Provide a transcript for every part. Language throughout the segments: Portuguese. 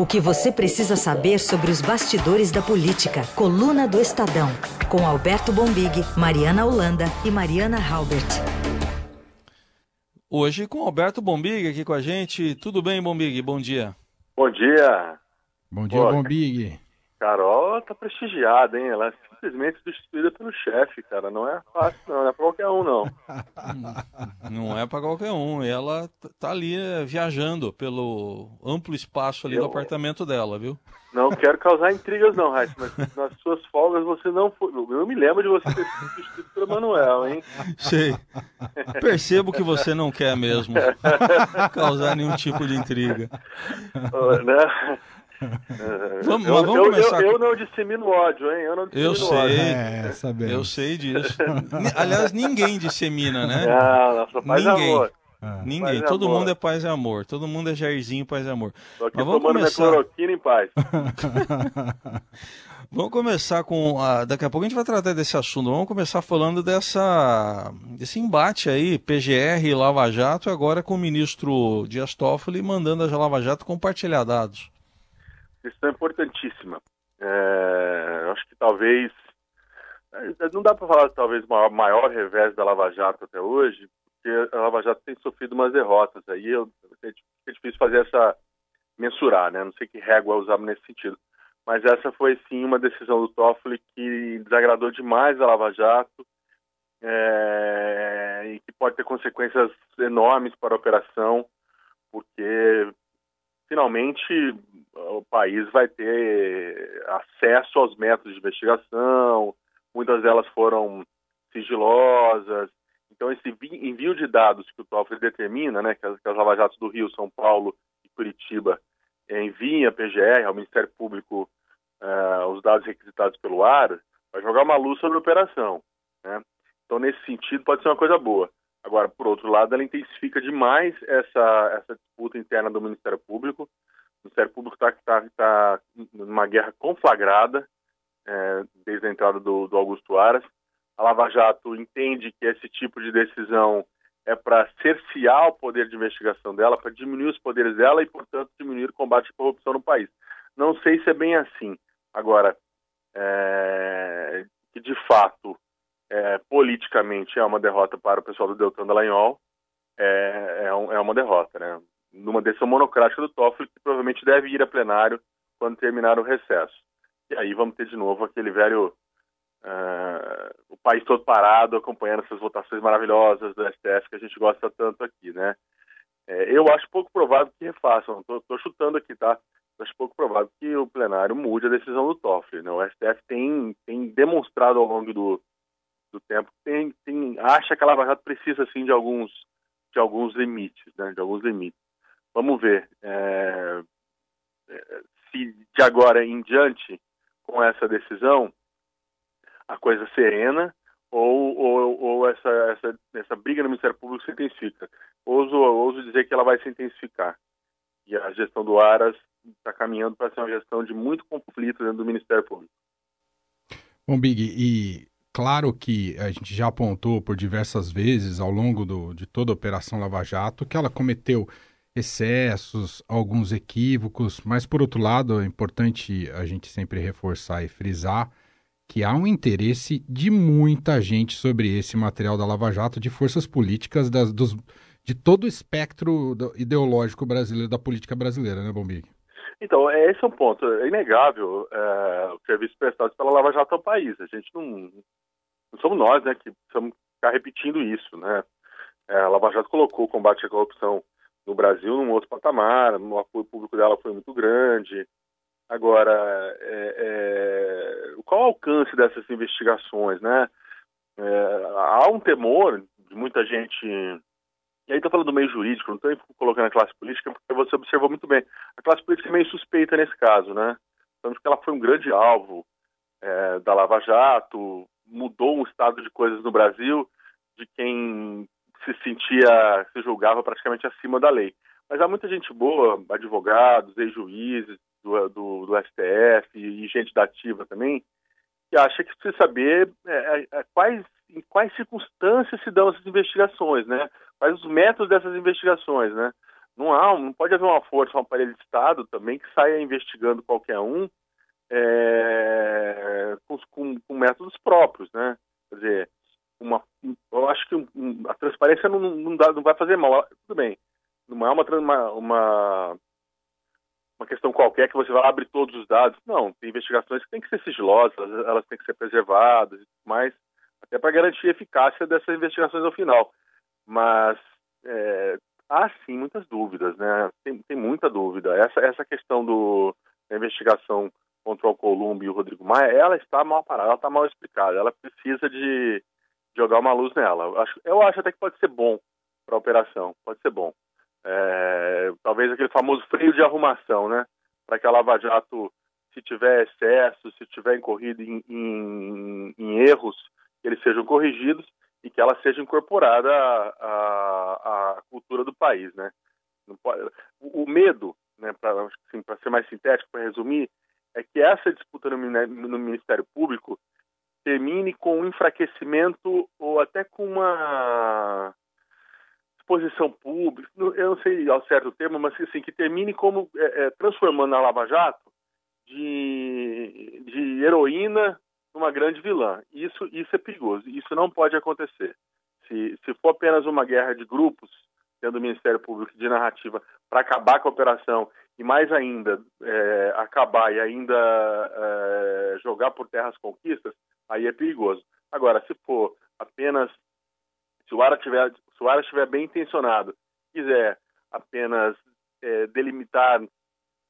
O que você precisa saber sobre os bastidores da política. Coluna do Estadão. Com Alberto Bombig, Mariana Holanda e Mariana Halbert. Hoje com Alberto Bombig aqui com a gente. Tudo bem, Bombig? Bom dia. Bom dia. Bom dia, Bombig. Carol tá prestigiada, hein? Ela é simplesmente substituída pelo chefe, cara. Não é fácil, não. Não é pra qualquer um, não. não é pra qualquer um. E ela tá ali é, viajando pelo amplo espaço ali Eu... do apartamento dela, viu? Não quero causar intrigas, não, Raíssa, mas nas suas folgas você não foi. Eu me lembro de você ter sido substituído pelo Manuel, hein? Sei. Percebo que você não quer mesmo causar nenhum tipo de intriga. Né? vamos, eu, vamos começar. Eu, eu, eu, não dissemino ódio, hein? Eu não eu sei, ódio. É, eu sei disso. Aliás, ninguém dissemina, né? Não, nossa, faz ninguém. amor. É. Ninguém, todo amor. mundo é paz e amor, todo mundo é Jairzinho, paz e amor. Tô aqui Mas vamos começar... minha cloroquina em paz. vamos começar com. A... Daqui a pouco a gente vai tratar desse assunto. Vamos começar falando dessa desse embate aí, PGR e Lava Jato, agora com o ministro Dias Toffoli mandando a Lava Jato compartilhar dados questão é importantíssima. É, acho que talvez. É, não dá para falar talvez o maior, revés da Lava Jato até hoje, porque a Lava Jato tem sofrido umas derrotas. Aí eu, é difícil fazer essa. mensurar, né? Não sei que régua usar nesse sentido. Mas essa foi sim uma decisão do Toffoli que desagradou demais a Lava Jato é, e que pode ter consequências enormes para a operação, porque finalmente o país vai ter acesso aos métodos de investigação, muitas delas foram sigilosas. Então, esse envio de dados que o Toffoli determina, né, que as, que as do Rio, São Paulo e Curitiba enviem a PGR, ao Ministério Público, uh, os dados requisitados pelo AR, vai jogar uma luz sobre a operação. Né? Então, nesse sentido, pode ser uma coisa boa. Agora, por outro lado, ela intensifica demais essa, essa disputa interna do Ministério Público. O Ministério Público está tá, tá numa guerra conflagrada é, desde a entrada do, do Augusto Aras. A Lava Jato entende que esse tipo de decisão é para cercear o poder de investigação dela, para diminuir os poderes dela e, portanto, diminuir o combate à corrupção no país. Não sei se é bem assim. Agora, é, que de fato é, politicamente é uma derrota para o pessoal do Deltan Dallagnol, é, é, um, é uma derrota, né? Numa decisão monocrática do Toffoli, que provavelmente deve ir a plenário quando terminar o recesso. E aí vamos ter de novo aquele velho. Uh, o país todo parado acompanhando essas votações maravilhosas do STF que a gente gosta tanto aqui, né? É, eu acho pouco provável que refaçam, estou chutando aqui, tá? acho pouco provável que o plenário mude a decisão do Toffoli, né? O STF tem, tem demonstrado ao longo do, do tempo, tem, tem, acha que a Lava Jato precisa assim de alguns, de alguns limites, né? De alguns limites. Vamos ver é, é, se de agora em diante, com essa decisão, a coisa serena ou, ou, ou essa, essa, essa briga no Ministério Público se intensifica. Ouso, ouso dizer que ela vai se intensificar. E a gestão do Aras está caminhando para ser uma gestão de muito conflito dentro do Ministério Público. Bom, Big, e claro que a gente já apontou por diversas vezes ao longo do, de toda a Operação Lava Jato que ela cometeu excessos, alguns equívocos, mas por outro lado é importante a gente sempre reforçar e frisar que há um interesse de muita gente sobre esse material da Lava Jato, de forças políticas das, dos, de todo o espectro ideológico brasileiro, da política brasileira, né, Bombig? Então, é, esse é um ponto. É inegável é, o serviço prestado pela Lava Jato ao país. A gente não, não somos nós né, que precisamos ficar repetindo isso. Né? É, a Lava Jato colocou o combate à corrupção no Brasil num outro patamar, o apoio público dela foi muito grande. Agora, é, é, qual o alcance dessas investigações? Né? É, há um temor de muita gente e aí estou falando do meio jurídico, não estou colocando a classe política, porque você observou muito bem. A classe política é meio suspeita nesse caso, né? Sabemos que ela foi um grande alvo é, da Lava Jato, mudou um estado de coisas no Brasil de quem se sentia, se julgava praticamente acima da lei. Mas há muita gente boa, advogados, ex-juízes do, do, do, STF e gente da ativa também, que acha que precisa saber é, é, é quais, em quais circunstâncias se dão essas investigações, né? quais os métodos dessas investigações, né? Não, há, não pode haver uma força, um aparelho de Estado também que saia investigando qualquer um é, com, com, com, métodos próprios, né? Quer dizer, uma, eu acho que a transparência não, não, dá, não vai fazer mal. Tudo bem, não é uma, uma, uma questão qualquer que você vai abrir todos os dados. Não, tem investigações que têm que ser sigilosas, elas, elas têm que ser preservadas e tudo mais, até para garantir a eficácia dessas investigações ao final. Mas é, há sim muitas dúvidas, né? Tem, tem muita dúvida. Essa, essa questão do, da investigação contra o Alcolumbre e o Rodrigo Maia, ela está mal parada, ela está mal explicada. Ela precisa de jogar uma luz nela. Eu acho, eu acho até que pode ser bom para a operação, pode ser bom. É, talvez aquele famoso freio de arrumação, né? Para que a Lava Jato, se tiver excesso, se tiver incorrido em, em, em erros, eles sejam corrigidos e que ela seja incorporada à, à, à cultura do país, né? Pode, o, o, medo, né, para assim, ser mais sintético, para resumir, é que essa disputa no, Ministério Público termine com um enfraquecimento ou até com uma exposição pública, eu não sei ao certo termo, mas assim, que termine como é, é, transformando a Lava Jato de, de heroína numa grande vilã. Isso, isso é perigoso, isso não pode acontecer. Se, se for apenas uma guerra de grupos, dentro do Ministério Público de narrativa, para acabar com a operação e mais ainda é, acabar e ainda é, jogar por terra as conquistas, aí é perigoso. Agora, se for apenas se o Ara tiver se o Ara estiver bem intencionado, quiser apenas é, delimitar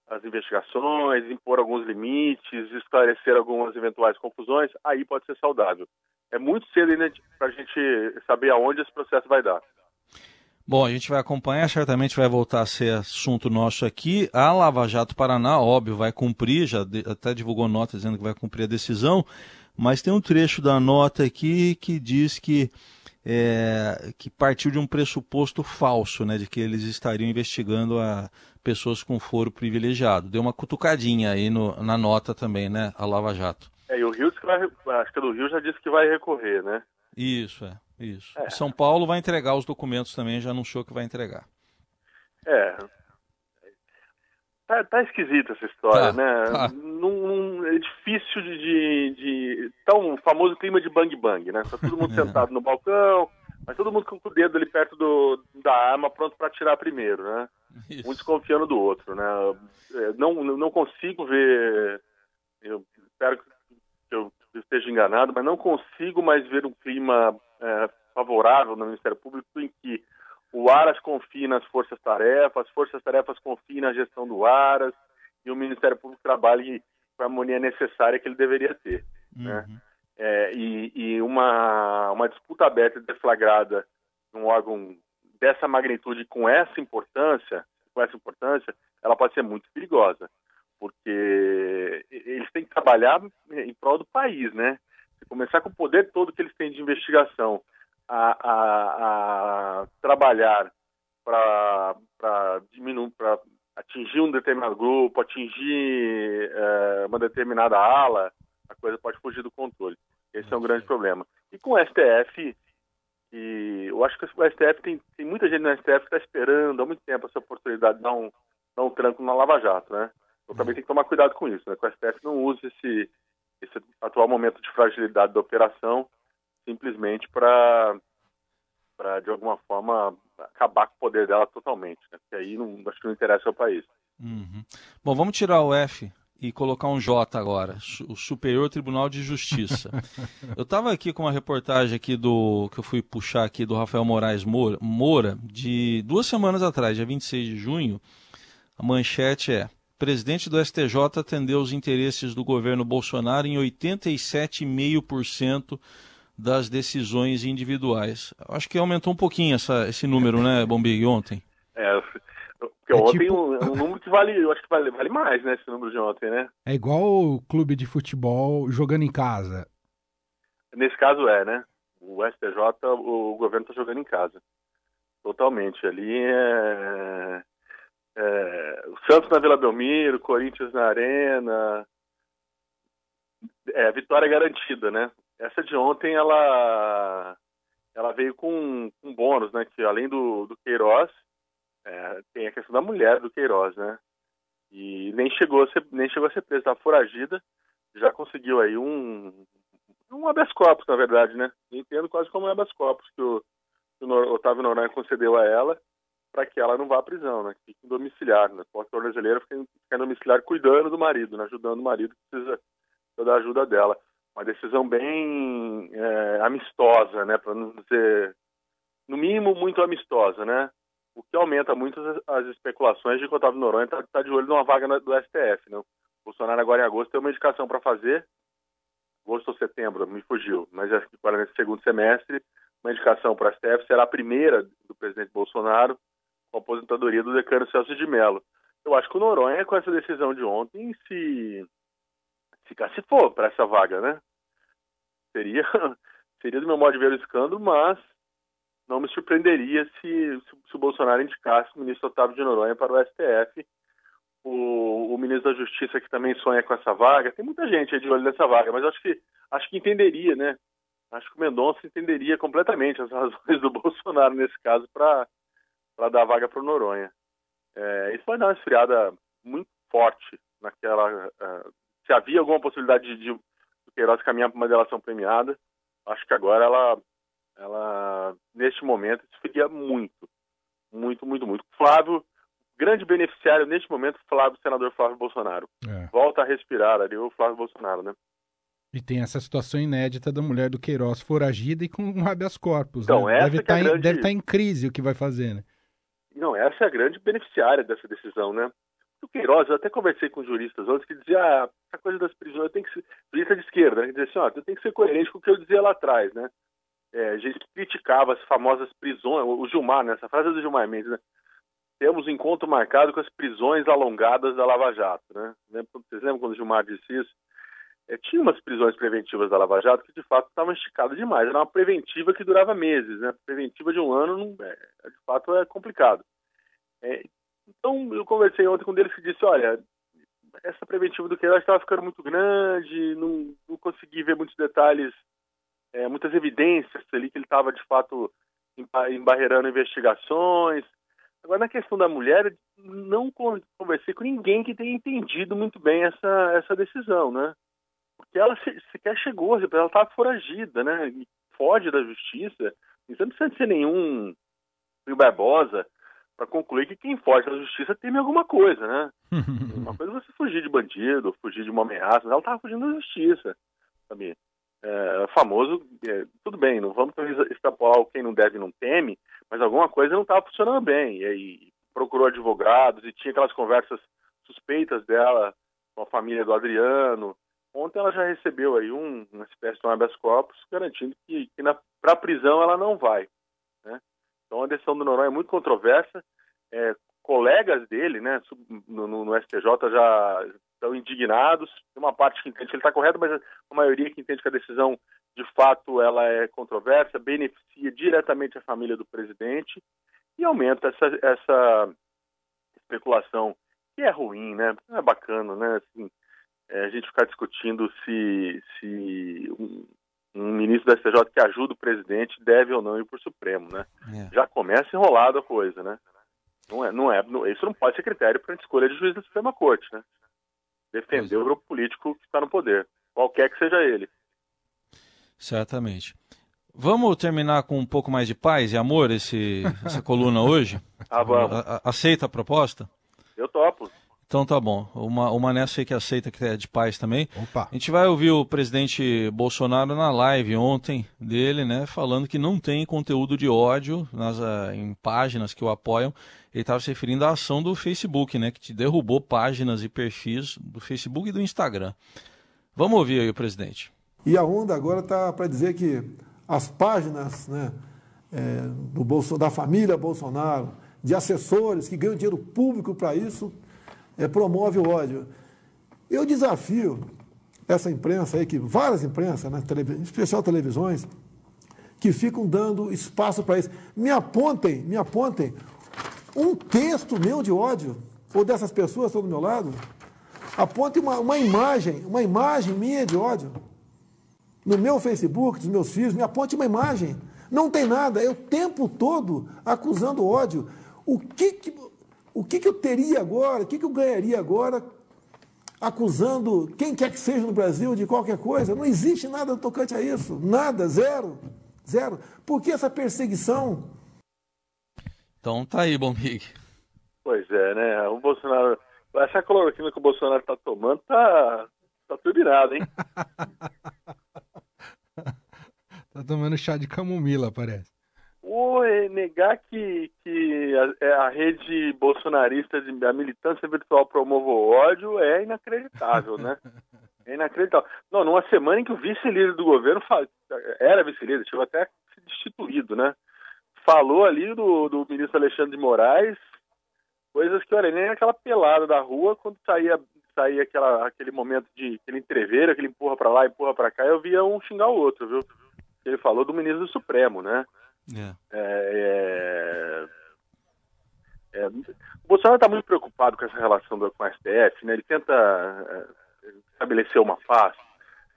as investigações, impor alguns limites, esclarecer algumas eventuais confusões, aí pode ser saudável. É muito cedo ainda para a gente saber aonde esse processo vai dar. Bom, a gente vai acompanhar, certamente vai voltar a ser assunto nosso aqui. A Lava Jato Paraná, óbvio, vai cumprir, já de, até divulgou nota dizendo que vai cumprir a decisão, mas tem um trecho da nota aqui que diz que é, que partiu de um pressuposto falso, né, de que eles estariam investigando a pessoas com foro privilegiado. Deu uma cutucadinha aí no, na nota também, né, a Lava Jato. É, e o Rio, acho que é do Rio já disse que vai recorrer, né? Isso, é, isso. É. São Paulo vai entregar os documentos também, já anunciou que vai entregar. É, Tá, tá esquisita essa história, tá, né? Tá. Num, é difícil de, de, de. Tá um famoso clima de bang-bang, né? Tá todo mundo sentado no balcão, mas todo mundo com o dedo ali perto do, da arma, pronto para atirar primeiro, né? Isso. Um desconfiando do outro, né? É, não, não consigo ver. Eu espero que eu esteja enganado, mas não consigo mais ver um clima é, favorável no Ministério Público em que o Aras confia nas forças-tarefas, as forças-tarefas confiam na gestão do Aras e o Ministério Público trabalha com a harmonia necessária que ele deveria ter. Uhum. Né? É, e, e uma, uma disputa aberta e deflagrada num órgão dessa magnitude com essa importância, com essa importância, ela pode ser muito perigosa, porque eles têm que trabalhar em prol do país, né? Começar com o poder todo que eles têm de investigação, a, a, a trabalhar para diminuir, para atingir um determinado grupo, atingir é, uma determinada ala, a coisa pode fugir do controle. Esse é um grande problema. E com o STF, e eu acho que o STF tem, tem muita gente no STF que está esperando há muito tempo essa oportunidade de dar um, dar um tranco na Lava Jato, né? Eu também tenho que tomar cuidado com isso, né? Que o STF não use esse, esse atual momento de fragilidade da operação simplesmente para, de alguma forma, acabar com o poder dela totalmente. Né? Porque aí não, acho que não interessa ao país. Uhum. Bom, vamos tirar o F e colocar um J agora, o Superior Tribunal de Justiça. eu estava aqui com uma reportagem aqui do que eu fui puxar aqui do Rafael Moraes Moura, Moura, de duas semanas atrás, dia 26 de junho. A manchete é: Presidente do STJ atendeu os interesses do governo Bolsonaro em 87,5% das decisões individuais. Acho que aumentou um pouquinho essa, esse número, né, Bombig, ontem? É, porque é ontem tipo... um, um, número que vale, eu acho que vale, vale mais, né, esse número de ontem, né? É igual o clube de futebol jogando em casa. Nesse caso é, né? O STJ, o governo está jogando em casa. Totalmente. Ali é, é, o Santos na Vila Belmiro, Corinthians na Arena. É, vitória garantida, né? Essa de ontem, ela, ela veio com um bônus, né? Que além do, do Queiroz, é, tem a questão da mulher do Queiroz, né? E nem chegou a ser, nem chegou a ser presa, tá foragida, já conseguiu aí um, um habeas corpus, na verdade, né? Entendo quase como um habeas corpus que o, que o Otávio Noronha concedeu a ela para que ela não vá à prisão, né? Que fique em domiciliar, né? A tornozeleira fica, fica em domiciliar cuidando do marido, né? ajudando o marido que precisa da ajuda dela. Uma decisão bem é, amistosa, né? Para não dizer, no mínimo, muito amistosa, né? O que aumenta muito as, as especulações de que o Otávio Noronha está tá de olho numa vaga do STF, né? O Bolsonaro agora em agosto tem uma indicação para fazer, agosto ou setembro, me fugiu, mas acho que para nesse segundo semestre, uma indicação para o STF será a primeira do presidente Bolsonaro com a aposentadoria do decano Celso de Mello. Eu acho que o Noronha, com essa decisão de ontem, se, se cacifou para essa vaga, né? Seria, seria do meu modo de ver o escândalo, mas não me surpreenderia se, se, o Bolsonaro indicasse o ministro Otávio de Noronha para o STF. O, o, ministro da Justiça, que também sonha com essa vaga, tem muita gente aí de olho nessa vaga, mas acho que, acho que entenderia, né? Acho que o Mendonça entenderia completamente as razões do Bolsonaro nesse caso para para dar vaga para o Noronha. É, isso vai dar uma esfriada muito forte naquela. Uh, se havia alguma possibilidade de, de o Queiroz caminhar para uma delação premiada, acho que agora ela, ela neste momento, esfria muito. Muito, muito, muito. Flávio, grande beneficiário neste momento, Flávio, senador Flávio Bolsonaro. É. Volta a respirar ali o Flávio Bolsonaro, né? E tem essa situação inédita da mulher do Queiroz foragida e com um habeas corpus. Então, né? deve estar tá é grande... deve tá em crise o que vai fazer, né? Não, essa é a grande beneficiária dessa decisão, né? O Queiroz, eu até conversei com juristas antes que dizia, ah, essa coisa das prisões tem que ser, jurista de esquerda, né? dizia assim, ó, tem que ser coerente com o que eu dizia lá atrás, né? É, a gente criticava as famosas prisões, o Gilmar, né? Essa frase é do Gilmar Mendes, né? Temos um encontro marcado com as prisões alongadas da Lava Jato, né? Vocês lembram quando o Gilmar disse isso? É, tinha umas prisões preventivas da Lava Jato que de fato estavam esticadas demais. Era uma preventiva que durava meses, né? Preventiva de um ano, não, é, de fato, é complicado. É, então, eu conversei ontem com um deles que disse: olha, essa preventiva do Queiroz estava ficando muito grande, não, não consegui ver muitos detalhes, é, muitas evidências ali que ele estava de fato embarreirando investigações. Agora, na questão da mulher, não conversei com ninguém que tenha entendido muito bem essa, essa decisão, né? Porque ela sequer chegou, ela estava foragida, né? E foge da justiça. Isso não precisa ser nenhum Rio Barbosa para concluir que quem foge da justiça teme alguma coisa, né? uma coisa é você fugir de bandido, fugir de uma ameaça, ela estava fugindo da justiça, sabe? É, famoso, é, tudo bem, não vamos extrapolar quem não deve não teme, mas alguma coisa não estava funcionando bem. E aí procurou advogados e tinha aquelas conversas suspeitas dela com a família do Adriano. Ontem ela já recebeu aí um, uma espécie de um habeas corpus garantindo que, que para a prisão ela não vai. Né? Então a decisão do Noronha é muito controversa. É, colegas dele, né, no, no, STJ já estão indignados. Tem uma parte que entende que ele está correto, mas a maioria que entende que a decisão, de fato, ela é controversa, beneficia diretamente a família do presidente e aumenta essa, essa especulação que é ruim, né? Não é bacana, né? Assim, é, a gente ficar discutindo se, se um, um ministro da STJ que ajuda o presidente deve ou não ir para o Supremo, né? É. Já começa enrolado a coisa, né? Não é, não é, não, isso não pode ser critério para a escolha de juiz da Suprema Corte, né? Defender o grupo político que está no poder, qualquer que seja ele. Certamente. Vamos terminar com um pouco mais de paz e amor esse, essa coluna hoje? Ah, vamos. Aceita a proposta? Eu topo. Então tá bom. Uma, o Mané sei que aceita que é de paz também. Opa. A gente vai ouvir o presidente Bolsonaro na live ontem dele, né? Falando que não tem conteúdo de ódio nas, uh, em páginas que o apoiam. Ele estava se referindo à ação do Facebook, né? Que te derrubou páginas e perfis do Facebook e do Instagram. Vamos ouvir aí o presidente. E a onda agora está para dizer que as páginas né, é, do Bolso, da família Bolsonaro, de assessores que ganham dinheiro público para isso é, promove o ódio. Eu desafio essa imprensa aí, que várias imprensas, né, em especial televisões, que ficam dando espaço para isso. Me apontem, me apontem um texto meu de ódio, ou dessas pessoas que estão do meu lado, aponte uma, uma imagem, uma imagem minha de ódio. No meu Facebook, dos meus filhos, me aponte uma imagem. Não tem nada, é o tempo todo acusando ódio. O que, que, o que, que eu teria agora, o que, que eu ganharia agora acusando quem quer que seja no Brasil de qualquer coisa? Não existe nada tocante a isso. Nada, zero. Zero. Por que essa perseguição? Então tá aí, Bombig. Pois é, né? O Bolsonaro. Essa cloroquina que o Bolsonaro tá tomando tá, tá turbinada, hein? tá tomando chá de camomila, parece. Ou é negar que, que a, é a, rede bolsonarista, de, a militância virtual promove o ódio é inacreditável, né? É inacreditável. Não, numa semana em que o vice-líder do governo era vice-líder, chegou até a ser destituído, né? Falou ali do, do ministro Alexandre de Moraes, coisas que, olha, nem aquela pelada da rua, quando saía, saía aquela, aquele momento de aquele entreveiro, aquele empurra para lá, empurra para cá, eu via um xingar o outro, viu? Ele falou do ministro do Supremo, né? É. É, é, o Bolsonaro está muito preocupado com essa relação do, com a STF, né? Ele tenta é, estabelecer uma paz,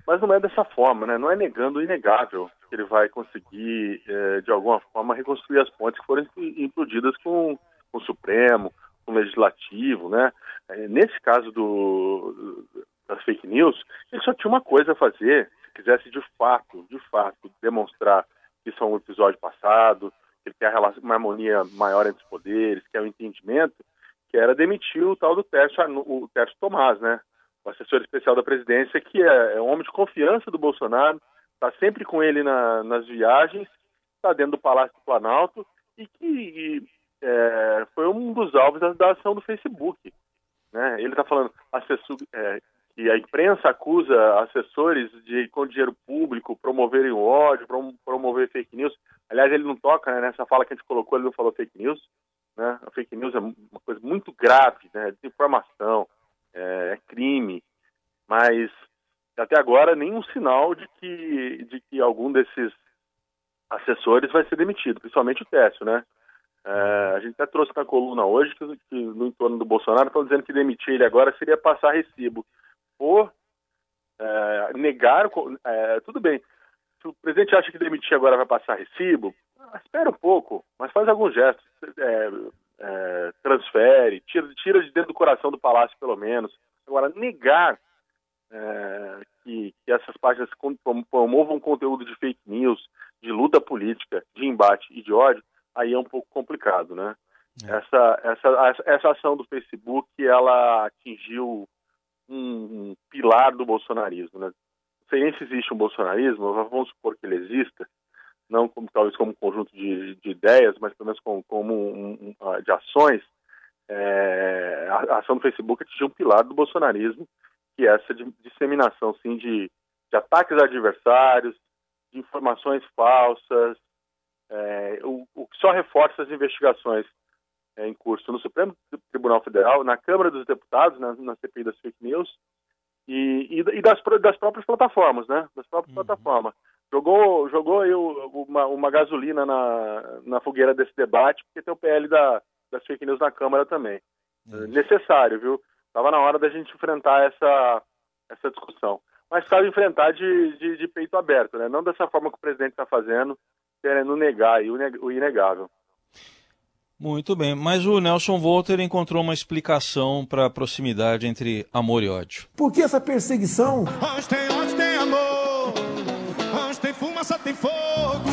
mas não é dessa forma, né? Não é negando o inegável que ele vai conseguir, é, de alguma forma, reconstruir as pontes que foram implodidas com, com o Supremo, com o Legislativo, né? É, nesse caso do, das fake news, ele só tinha uma coisa a fazer, se quisesse de fato, de fato, demonstrar isso é um episódio passado, ele quer uma harmonia maior entre os poderes, que é o um entendimento, que era demitir o tal do Tércio, o Tércio Tomás, né? O assessor especial da presidência, que é, é um homem de confiança do Bolsonaro, está sempre com ele na, nas viagens, está dentro do Palácio do Planalto e que e, é, foi um dos alvos da, da, ação do Facebook. Né? Ele está falando assessor, é, que a imprensa acusa assessores de, com dinheiro público, promoverem o ódio, prom, promover fake news. Aliás, ele não toca né, nessa fala que a gente colocou, ele não falou fake news. Né? A fake news é uma coisa muito grave, né? desinformação, é, é crime, mas até agora nenhum sinal de que, de que algum desses assessores vai ser demitido, principalmente o Técio, né? É, a gente até trouxe na coluna hoje que, que no entorno do Bolsonaro estão dizendo que demitir ele agora seria passar recibo é, negar, é, tudo bem. Se o presidente acha que demitir agora vai passar recibo, espera um pouco, mas faz algum gesto. É, é, transfere, tira, tira de dentro do coração do palácio, pelo menos. Agora, negar é, que, que, essas páginas promovam conteúdo de fake news, de luta política, de embate e de ódio, aí é um pouco complicado, né? Essa, essa, essa ação do Facebook, ela atingiu um, um pilar do bolsonarismo. Né? Não sei nem se existe um bolsonarismo, vamos supor que ele exista, não como, talvez como um conjunto de, de ideias, mas pelo menos como, como um, um, de ações. É, a, a, ação do Facebook atingiu um pilar do bolsonarismo, que é essa de, disseminação sim, de, de ataques a adversários, de informações falsas, é, o, o que só reforça as investigações é, em curso no Supremo Tribunal Federal, na Câmara dos Deputados, na, na CPI das fake news, e, e, e das, das, próprias plataformas, né? Das próprias uhum. plataformas. Jogou, jogou eu uma, uma, gasolina na, na fogueira desse debate, porque tem o PL da, das fake news na Câmara também. Uhum. Necessário, viu? Estava na hora da gente enfrentar essa, essa discussão. Mas cabe enfrentar de, de, de, peito aberto, né? Não dessa forma que o presidente está fazendo, querendo negar o inegável. Muito bem, mas o Nelson Volter encontrou uma explicação para a proximidade entre amor e ódio. Por que essa perseguição? Onde tem onde tem amor, onde tem fumaça tem fogo.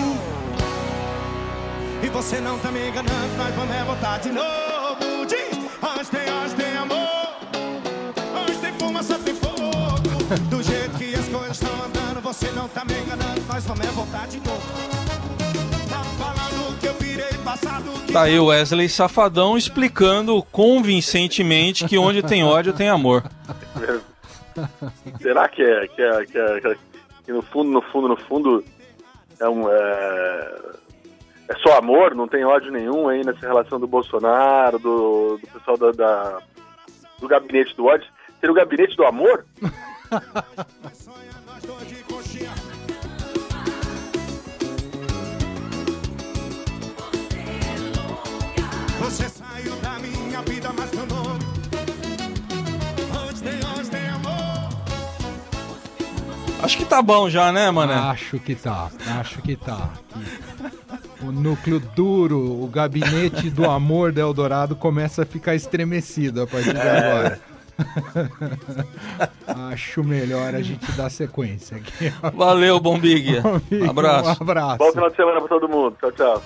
E você não tá me enganando, nós vamos é voltar de novo. Diz, onde tem onde tem amor, onde tem fumaça tem fogo. Do jeito que as coisas estão andando, você não tá me enganando, nós vamos é voltar de novo. Tá aí o Wesley Safadão explicando convincentemente que onde tem ódio tem amor. Será que é, que é, que é, que no fundo, no fundo, no fundo é um é, é só amor, não tem ódio nenhum aí nessa relação do Bolsonaro, do, do pessoal da, da do gabinete do ódio. Seria o gabinete do amor? da minha vida, tem, tem amor. Acho que tá bom já, né, mano? Acho que tá, acho que tá. o núcleo duro, o gabinete do amor do Eldorado começa a ficar estremecido a partir de agora. Acho melhor a gente dar sequência aqui. Valeu, Bombig. Abraço. Um abraço. Bom final de semana para todo mundo. Tchau, tchau.